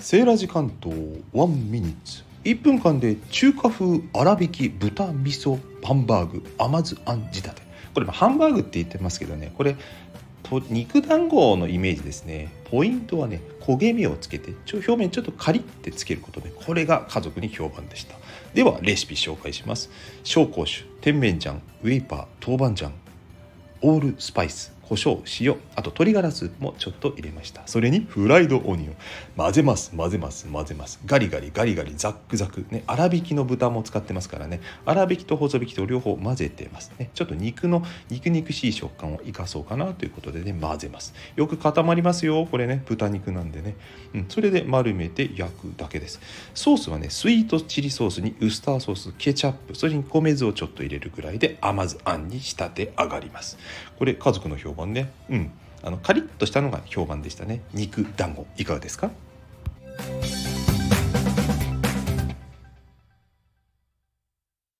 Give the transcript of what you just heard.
セーラー時間とワンミニッツ。1分間で中華風粗挽き豚味噌ハンバーグ甘酢あん仕立て。これハンバーグって言ってますけどね。これ肉団子のイメージですね。ポイントはね焦げ目をつけてちょ表面ちょっとカリッてつけることでこれが家族に評判でした。ではレシピ紹介します。紹興酒甜麺醤ウェイパー豆板醤オールスパイス。胡椒塩あと鶏ガラスもちょっと入れました。それにフライドオニオン。混ぜます。混ぜます。混ぜます。ガリガリガリガリザックザク。ね粗挽きの豚も使ってますからね。粗挽きと細挽きと両方混ぜてます。ねちょっと肉の肉肉しい食感を生かそうかなということでね混ぜます。よく固まりますよ。これね豚肉なんでね、うん、それで丸めて焼くだけです。ソースはねスイートチリソースにウスターソースケチャップそれに米酢をちょっと入れるぐらいで甘酢あんに仕立て上がります。これ家族の評判ね。うん。あのカリッとしたのが評判でしたね。肉団子いかがですか？